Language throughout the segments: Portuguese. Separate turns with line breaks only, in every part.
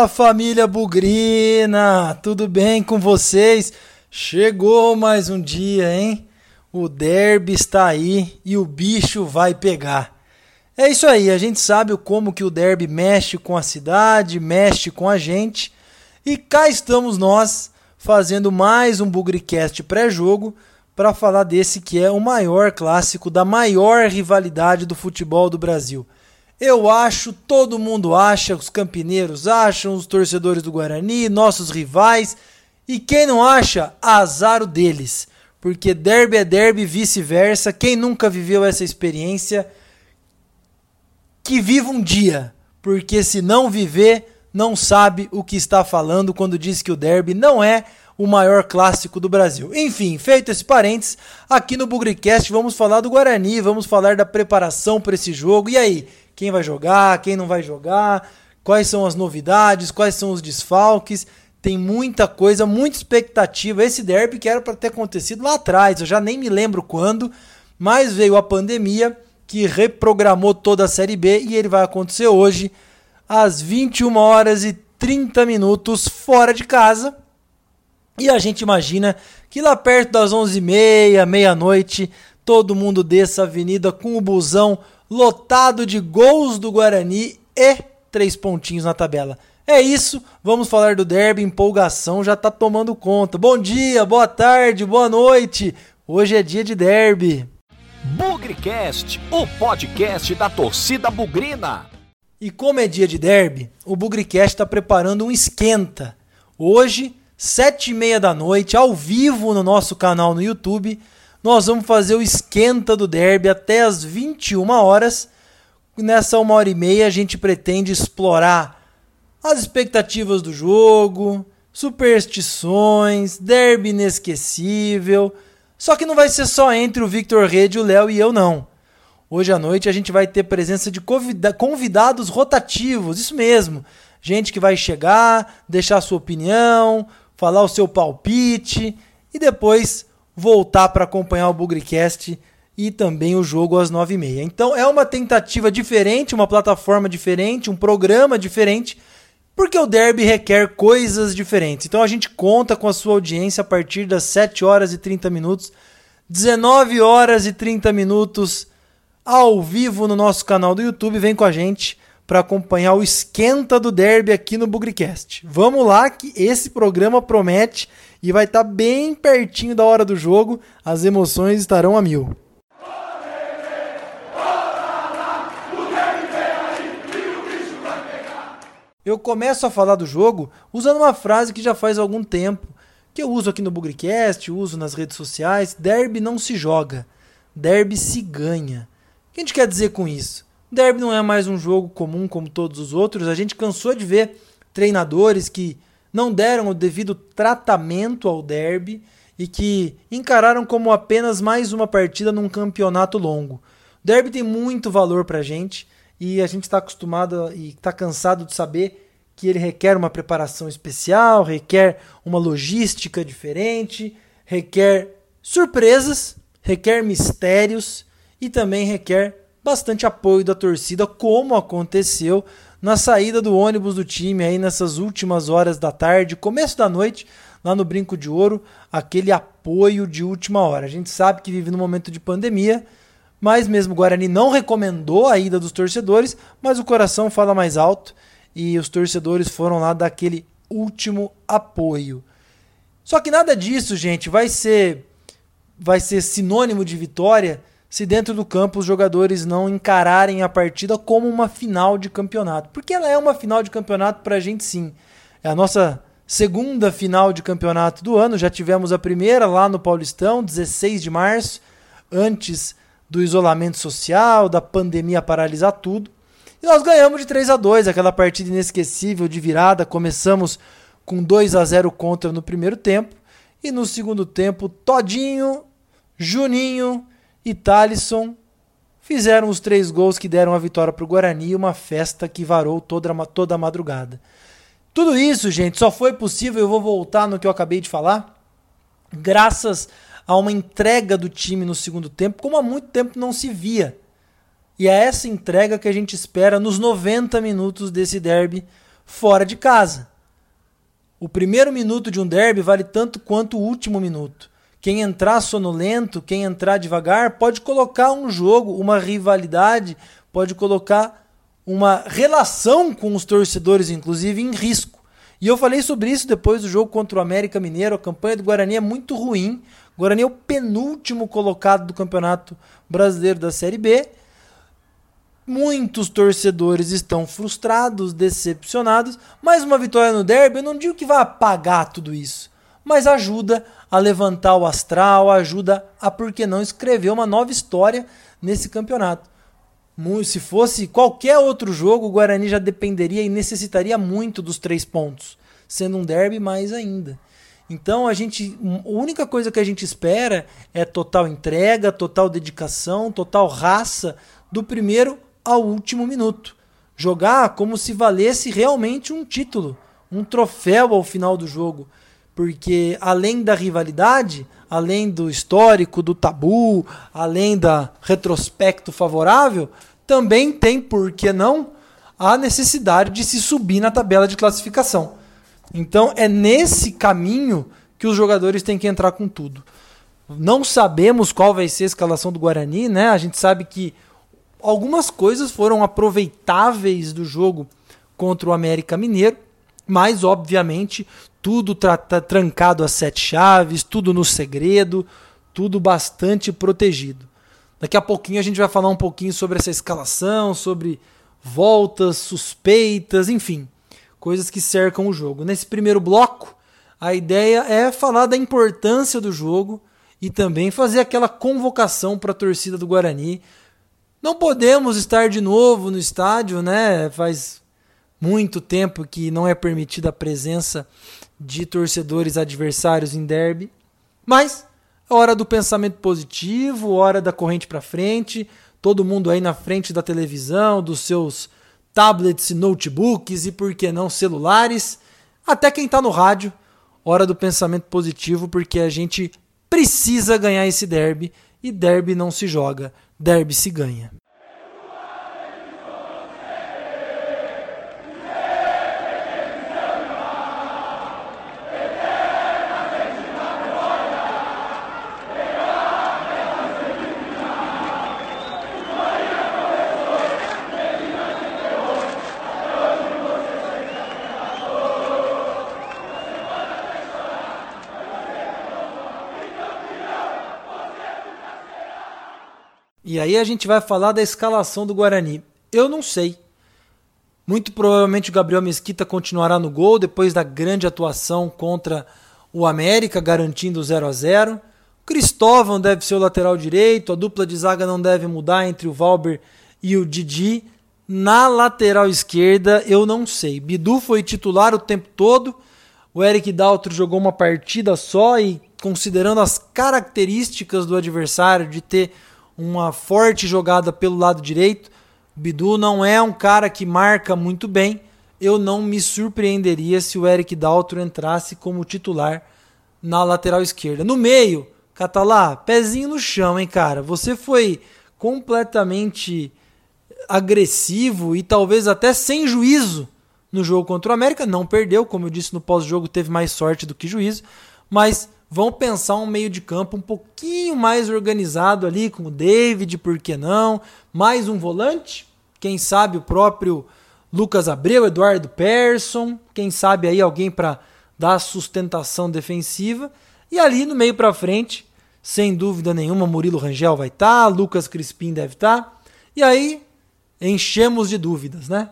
Fala família Bugrina, tudo bem com vocês? Chegou mais um dia, hein? O derby está aí e o bicho vai pegar. É isso aí, a gente sabe como que o derby mexe com a cidade, mexe com a gente. E cá estamos nós fazendo mais um Bugricast pré-jogo para falar desse que é o maior clássico da maior rivalidade do futebol do Brasil. Eu acho, todo mundo acha, os campineiros acham, os torcedores do Guarani, nossos rivais. E quem não acha, azar o deles. Porque derby é derby vice-versa. Quem nunca viveu essa experiência, que viva um dia. Porque se não viver, não sabe o que está falando quando diz que o derby não é o maior clássico do Brasil. Enfim, feito esse parênteses, aqui no Bugricast vamos falar do Guarani, vamos falar da preparação para esse jogo. E aí, quem vai jogar, quem não vai jogar, quais são as novidades, quais são os desfalques. Tem muita coisa, muita expectativa. Esse derby que era para ter acontecido lá atrás, eu já nem me lembro quando, mas veio a pandemia que reprogramou toda a Série B e ele vai acontecer hoje às 21 horas e 30 minutos fora de casa. E a gente imagina que lá perto das 11h30, meia-noite, todo mundo desça a avenida com o busão lotado de gols do Guarani e três pontinhos na tabela. É isso, vamos falar do derby, empolgação já tá tomando conta. Bom dia, boa tarde, boa noite. Hoje é dia de derby.
Bugricast, o podcast da torcida bugrina.
E como é dia de derby, o Bugricast está preparando um esquenta. Hoje, sete e meia da noite, ao vivo no nosso canal no YouTube, nós vamos fazer o esquenta do derby até as 21 horas. Nessa uma hora e meia a gente pretende explorar as expectativas do jogo, superstições, derby inesquecível. Só que não vai ser só entre o Victor Rede, o Léo e eu não. Hoje à noite a gente vai ter presença de convidados rotativos, isso mesmo. Gente que vai chegar, deixar sua opinião, falar o seu palpite e depois voltar para acompanhar o Bugricast e também o jogo às 9h30. Então é uma tentativa diferente, uma plataforma diferente, um programa diferente, porque o derby requer coisas diferentes. Então a gente conta com a sua audiência a partir das 7 horas e 30 minutos, 19 horas e 30 minutos ao vivo no nosso canal do YouTube. Vem com a gente para acompanhar o esquenta do derby aqui no Bugricast. Vamos lá que esse programa promete e vai estar tá bem pertinho da hora do jogo, as emoções estarão a mil. Eu começo a falar do jogo usando uma frase que já faz algum tempo, que eu uso aqui no Bugricast, uso nas redes sociais, derby não se joga, derby se ganha. O que a gente quer dizer com isso? Derby não é mais um jogo comum como todos os outros. A gente cansou de ver treinadores que não deram o devido tratamento ao derby e que encararam como apenas mais uma partida num campeonato longo. O derby tem muito valor pra gente e a gente está acostumado e está cansado de saber que ele requer uma preparação especial, requer uma logística diferente, requer surpresas, requer mistérios e também requer bastante apoio da torcida, como aconteceu na saída do ônibus do time aí nessas últimas horas da tarde, começo da noite, lá no Brinco de Ouro, aquele apoio de última hora. A gente sabe que vive num momento de pandemia, mas mesmo o Guarani não recomendou a ida dos torcedores, mas o coração fala mais alto e os torcedores foram lá dar aquele último apoio. Só que nada disso, gente, vai ser vai ser sinônimo de vitória se dentro do campo os jogadores não encararem a partida como uma final de campeonato. Porque ela é uma final de campeonato para a gente sim. É a nossa segunda final de campeonato do ano. Já tivemos a primeira lá no Paulistão, 16 de março, antes do isolamento social, da pandemia paralisar tudo. E nós ganhamos de 3 a 2 aquela partida inesquecível de virada. Começamos com 2 a 0 contra no primeiro tempo. E no segundo tempo, Todinho, Juninho e Talisson fizeram os três gols que deram a vitória para o Guarani uma festa que varou toda, toda a madrugada. Tudo isso, gente, só foi possível, eu vou voltar no que eu acabei de falar, graças a uma entrega do time no segundo tempo, como há muito tempo não se via. E é essa entrega que a gente espera nos 90 minutos desse derby fora de casa. O primeiro minuto de um derby vale tanto quanto o último minuto. Quem entrar sonolento, quem entrar devagar, pode colocar um jogo, uma rivalidade, pode colocar uma relação com os torcedores, inclusive, em risco. E eu falei sobre isso depois do jogo contra o América Mineiro. A campanha do Guarani é muito ruim. O Guarani é o penúltimo colocado do Campeonato Brasileiro da Série B. Muitos torcedores estão frustrados, decepcionados, mas uma vitória no derby, eu não digo que vai apagar tudo isso, mas ajuda a levantar o astral, ajuda a, por que não, escrever uma nova história nesse campeonato. Se fosse qualquer outro jogo, o Guarani já dependeria e necessitaria muito dos três pontos, sendo um derby mais ainda. Então a gente, a única coisa que a gente espera é total entrega, total dedicação, total raça do primeiro ao último minuto. Jogar como se valesse realmente um título, um troféu ao final do jogo. Porque além da rivalidade, além do histórico, do tabu, além da retrospecto favorável, também tem, por que não, a necessidade de se subir na tabela de classificação. Então é nesse caminho que os jogadores têm que entrar com tudo. Não sabemos qual vai ser a escalação do Guarani, né? A gente sabe que algumas coisas foram aproveitáveis do jogo contra o América Mineiro, mas obviamente tudo tra trancado a sete chaves, tudo no segredo, tudo bastante protegido. Daqui a pouquinho a gente vai falar um pouquinho sobre essa escalação, sobre voltas, suspeitas, enfim, coisas que cercam o jogo. Nesse primeiro bloco, a ideia é falar da importância do jogo e também fazer aquela convocação para a torcida do Guarani não podemos estar de novo no estádio, né? Faz muito tempo que não é permitida a presença de torcedores adversários em derby. Mas é hora do pensamento positivo, hora da corrente para frente, todo mundo aí na frente da televisão, dos seus tablets, notebooks e por que não celulares, até quem está no rádio, hora do pensamento positivo, porque a gente precisa ganhar esse derby e derby não se joga, derby se ganha. E aí a gente vai falar da escalação do Guarani. Eu não sei. Muito provavelmente o Gabriel Mesquita continuará no gol depois da grande atuação contra o América, garantindo o 0 a 0 Cristóvão deve ser o lateral direito, a dupla de zaga não deve mudar entre o Valber e o Didi. Na lateral esquerda, eu não sei. Bidu foi titular o tempo todo. O Eric Daltro jogou uma partida só e, considerando as características do adversário de ter uma forte jogada pelo lado direito. Bidu não é um cara que marca muito bem. Eu não me surpreenderia se o Eric Daltro entrasse como titular na lateral esquerda. No meio, Catalá, pezinho no chão, hein, cara. Você foi completamente agressivo e talvez até sem juízo no jogo contra o América. Não perdeu, como eu disse no pós-jogo, teve mais sorte do que juízo, mas vão pensar um meio de campo um pouquinho mais organizado ali, com o David, por que não? Mais um volante, quem sabe o próprio Lucas Abreu, Eduardo Persson, quem sabe aí alguém para dar sustentação defensiva. E ali no meio para frente, sem dúvida nenhuma, Murilo Rangel vai estar, tá, Lucas Crispim deve estar. Tá, e aí enchemos de dúvidas, né?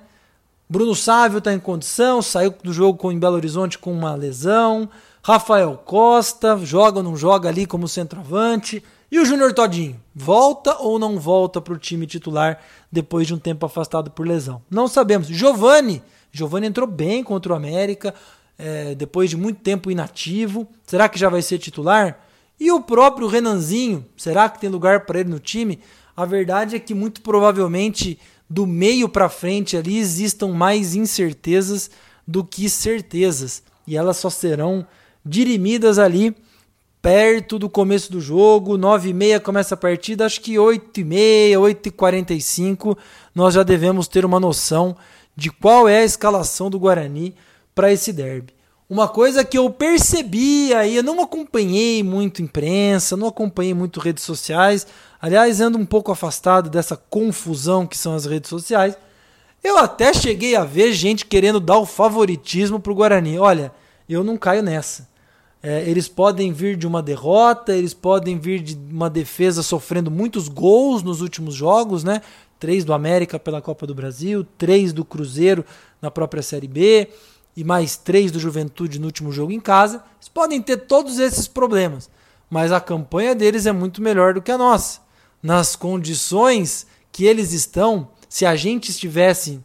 Bruno Sávio está em condição, saiu do jogo com, em Belo Horizonte com uma lesão. Rafael Costa, joga ou não joga ali como centroavante. E o Júnior Todinho, volta ou não volta para o time titular depois de um tempo afastado por lesão? Não sabemos. Giovani, Giovani entrou bem contra o América, é, depois de muito tempo inativo. Será que já vai ser titular? E o próprio Renanzinho, será que tem lugar para ele no time? A verdade é que muito provavelmente do meio para frente ali existam mais incertezas do que certezas. E elas só serão dirimidas ali perto do começo do jogo, 9 e meia começa a partida, acho que 8 e meia, 8 e 45 nós já devemos ter uma noção de qual é a escalação do Guarani para esse derby. Uma coisa que eu percebi aí, eu não acompanhei muito imprensa, não acompanhei muito redes sociais, aliás, ando um pouco afastado dessa confusão que são as redes sociais. Eu até cheguei a ver gente querendo dar o favoritismo pro Guarani. Olha, eu não caio nessa. É, eles podem vir de uma derrota, eles podem vir de uma defesa sofrendo muitos gols nos últimos jogos, né? Três do América pela Copa do Brasil, três do Cruzeiro na própria Série B e mais três do Juventude no último jogo em casa. Eles podem ter todos esses problemas, mas a campanha deles é muito melhor do que a nossa. Nas condições que eles estão, se a gente estivesse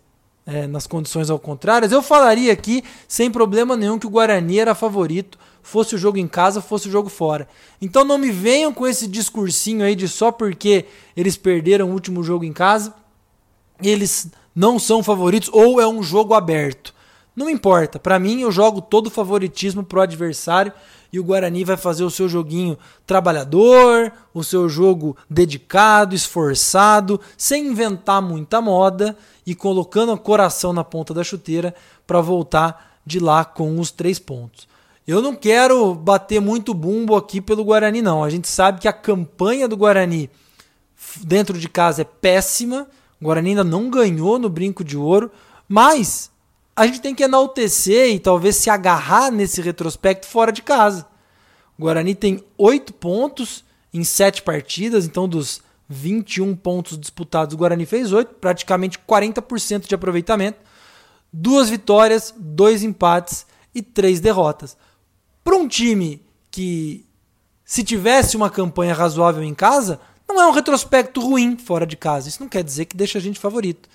é, nas condições ao contrário, eu falaria aqui sem problema nenhum que o Guarani era favorito, fosse o jogo em casa, fosse o jogo fora. Então não me venham com esse discursinho aí de só porque eles perderam o último jogo em casa, eles não são favoritos ou é um jogo aberto. Não importa. Para mim, eu jogo todo o favoritismo pro adversário e o Guarani vai fazer o seu joguinho trabalhador, o seu jogo dedicado, esforçado, sem inventar muita moda e colocando o coração na ponta da chuteira para voltar de lá com os três pontos. Eu não quero bater muito bumbo aqui pelo Guarani, não. A gente sabe que a campanha do Guarani dentro de casa é péssima. O Guarani ainda não ganhou no Brinco de Ouro, mas a gente tem que enaltecer e talvez se agarrar nesse retrospecto fora de casa. O Guarani tem oito pontos em sete partidas, então dos 21 pontos disputados, o Guarani fez oito, praticamente 40% de aproveitamento, duas vitórias, dois empates e três derrotas. Para um time que, se tivesse uma campanha razoável em casa, não é um retrospecto ruim fora de casa. Isso não quer dizer que deixa a gente favorito.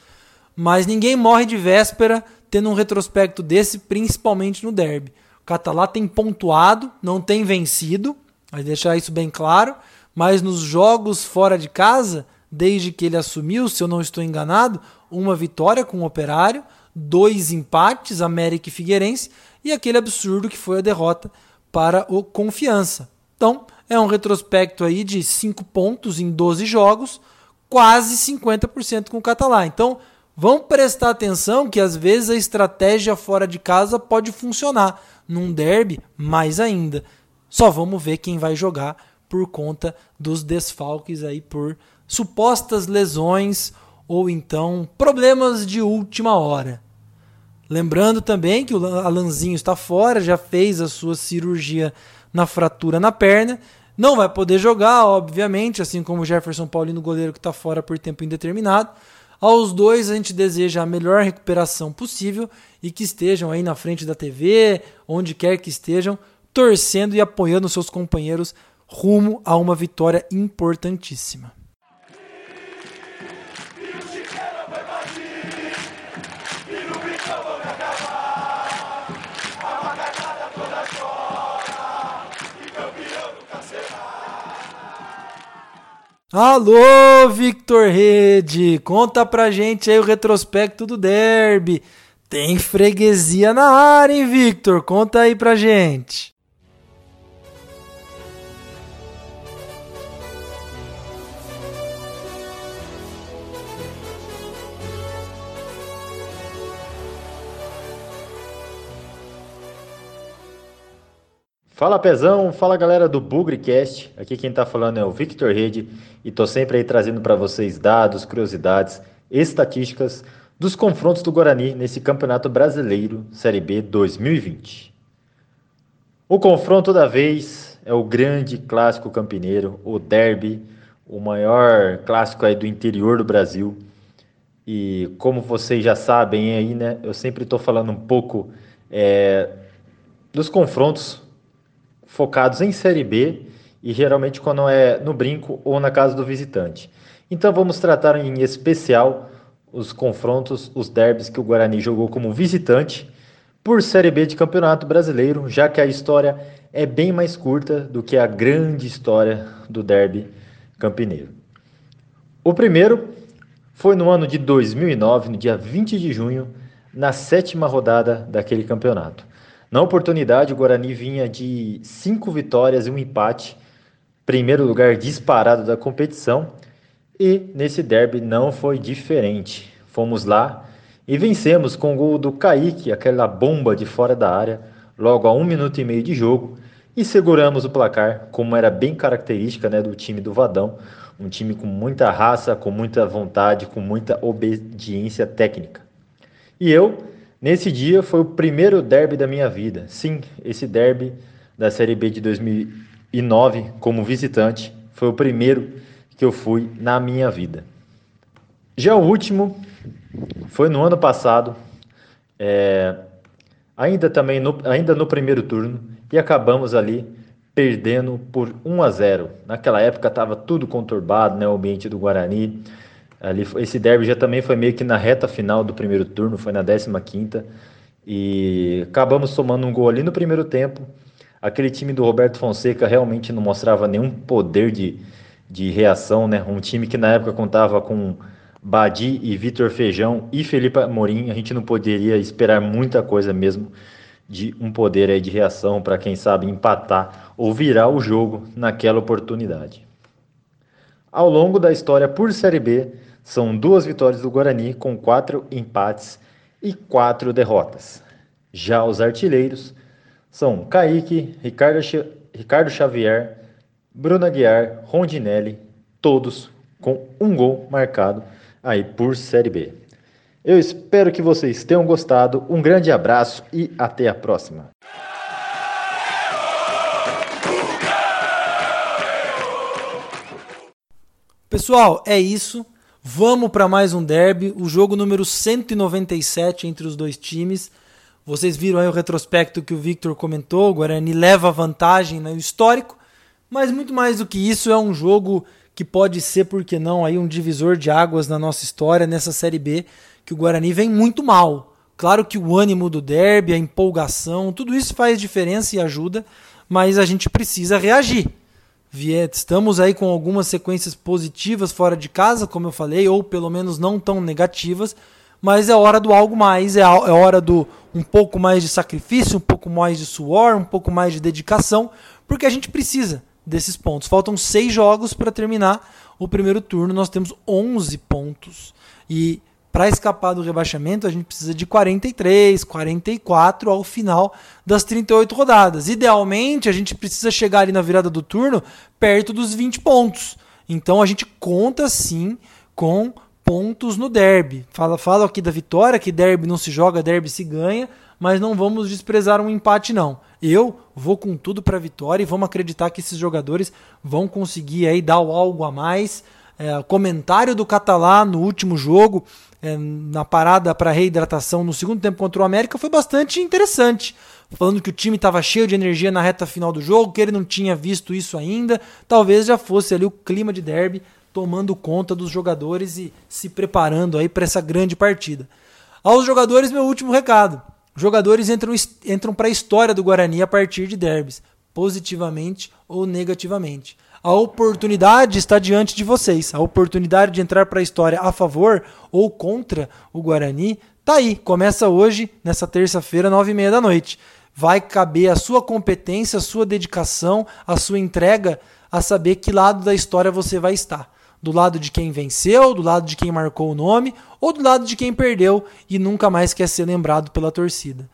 Mas ninguém morre de véspera tendo um retrospecto desse, principalmente no derby. O Catalá tem pontuado, não tem vencido, vai deixar isso bem claro, mas nos jogos fora de casa, desde que ele assumiu, se eu não estou enganado, uma vitória com o Operário, dois empates, América e Figueirense, e aquele absurdo que foi a derrota para o Confiança. Então, é um retrospecto aí de 5 pontos em 12 jogos, quase 50% com o Catalá. Então, Vão prestar atenção que às vezes a estratégia fora de casa pode funcionar. Num derby, mais ainda. Só vamos ver quem vai jogar por conta dos desfalques aí por supostas lesões ou então problemas de última hora. Lembrando também que o Alanzinho está fora, já fez a sua cirurgia na fratura na perna, não vai poder jogar, obviamente, assim como o Jefferson Paulino, goleiro que está fora por tempo indeterminado. Aos dois a gente deseja a melhor recuperação possível e que estejam aí na frente da TV, onde quer que estejam, torcendo e apoiando seus companheiros rumo a uma vitória importantíssima. Alô, Victor Rede! Conta pra gente aí o retrospecto do derby. Tem freguesia na área, hein, Victor? Conta aí pra gente.
Fala Pezão, fala galera do Bugrecast. Aqui quem tá falando é o Victor Rede e tô sempre aí trazendo para vocês dados, curiosidades, estatísticas dos confrontos do Guarani nesse Campeonato Brasileiro Série B 2020. O confronto da vez é o grande clássico campineiro, o derby, o maior clássico aí do interior do Brasil. E como vocês já sabem aí, né, eu sempre estou falando um pouco é, dos confrontos focados em Série B e geralmente quando é no brinco ou na casa do visitante. Então vamos tratar em especial os confrontos, os derbys que o Guarani jogou como visitante por Série B de Campeonato Brasileiro, já que a história é bem mais curta do que a grande história do derby campineiro. O primeiro foi no ano de 2009, no dia 20 de junho, na sétima rodada daquele campeonato. Na oportunidade, o Guarani vinha de cinco vitórias e um empate, primeiro lugar disparado da competição, e nesse derby não foi diferente. Fomos lá E vencemos com o gol do Kaique, aquela bomba de fora da área, logo a um minuto e meio de jogo, e seguramos o placar, como era bem característica né, do time do Vadão, um time com muita raça, com muita vontade, com muita obediência técnica. E eu, nesse dia, foi o primeiro derby da minha vida. Sim, esse derby da Série B de 2009, como visitante, foi o primeiro que eu fui na minha vida. Já o último foi no ano passado, é, ainda também no, ainda no primeiro turno, e acabamos ali perdendo por 1 a 0. Naquela época estava tudo conturbado, né, o ambiente do Guarani. Ali, esse derby já também foi meio que na reta final do primeiro turno, foi na 15ª, e acabamos tomando um gol ali no primeiro tempo. Aquele time do Roberto Fonseca realmente não mostrava nenhum poder de, de reação, né? Um time que na época contava com Badi e Vitor Feijão e Felipe Amorim, a gente não poderia esperar muita coisa mesmo de um poder aí de reação para quem sabe empatar ou virar o jogo naquela oportunidade. Ao longo da história por Série B, são duas vitórias do Guarani com quatro empates e quatro derrotas. Já os artilheiros são Kaique, Ricardo, Ricardo Xavier, Bruno Aguiar, Rondinelli, todos com um gol marcado aí por Série B. Eu espero que vocês tenham gostado. Um grande abraço e até a próxima.
Pessoal, é isso. Vamos para mais um derby, o jogo número 197 entre os dois times. Vocês viram aí o retrospecto que o Victor comentou, o Guarani leva vantagem no histórico, mas muito mais do que isso, é um jogo que pode ser, por que não, aí um divisor de águas na nossa história, nessa Série B, que o Guarani vem muito mal. Claro que o ânimo do derby, a empolgação, tudo isso faz diferença e ajuda, mas a gente precisa reagir. Estamos aí com algumas sequências positivas fora de casa, como eu falei, ou pelo menos não tão negativas, mas é hora do algo mais, é, é hora do um pouco mais de sacrifício, um pouco mais de suor, um pouco mais de dedicação, porque a gente precisa desses pontos. Faltam seis jogos para terminar o primeiro turno, nós temos 11 pontos. E para escapar do rebaixamento, a gente precisa de 43, 44 ao final das 38 rodadas. Idealmente, a gente precisa chegar ali na virada do turno perto dos 20 pontos. Então a gente conta sim com pontos no derby. Fala, fala aqui da vitória, que derby não se joga, derby se ganha, mas não vamos desprezar um empate não. Eu vou com tudo para a vitória e vamos acreditar que esses jogadores vão conseguir aí dar algo a mais. É, comentário do Catalá no último jogo, é, na parada para reidratação no segundo tempo contra o América, foi bastante interessante. Falando que o time estava cheio de energia na reta final do jogo, que ele não tinha visto isso ainda. Talvez já fosse ali o clima de derby tomando conta dos jogadores e se preparando aí para essa grande partida. Aos jogadores, meu último recado. Jogadores entram, entram para a história do Guarani a partir de derbys, positivamente ou negativamente. A oportunidade está diante de vocês. A oportunidade de entrar para a história a favor ou contra o Guarani tá aí. Começa hoje, nessa terça-feira, nove e meia da noite. Vai caber a sua competência, a sua dedicação, a sua entrega a saber que lado da história você vai estar do lado de quem venceu, do lado de quem marcou o nome, ou do lado de quem perdeu e nunca mais quer ser lembrado pela torcida.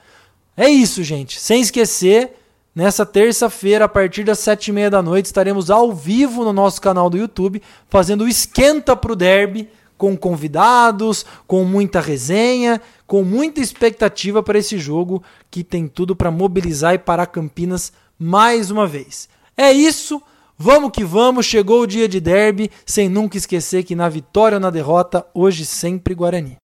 É isso, gente. Sem esquecer, nessa terça-feira, a partir das sete e meia da noite, estaremos ao vivo no nosso canal do YouTube, fazendo o esquenta pro derby, com convidados, com muita resenha, com muita expectativa para esse jogo que tem tudo para mobilizar e parar Campinas mais uma vez. É isso. Vamos que vamos, chegou o dia de derby, sem nunca esquecer que na vitória ou na derrota, hoje sempre Guarani.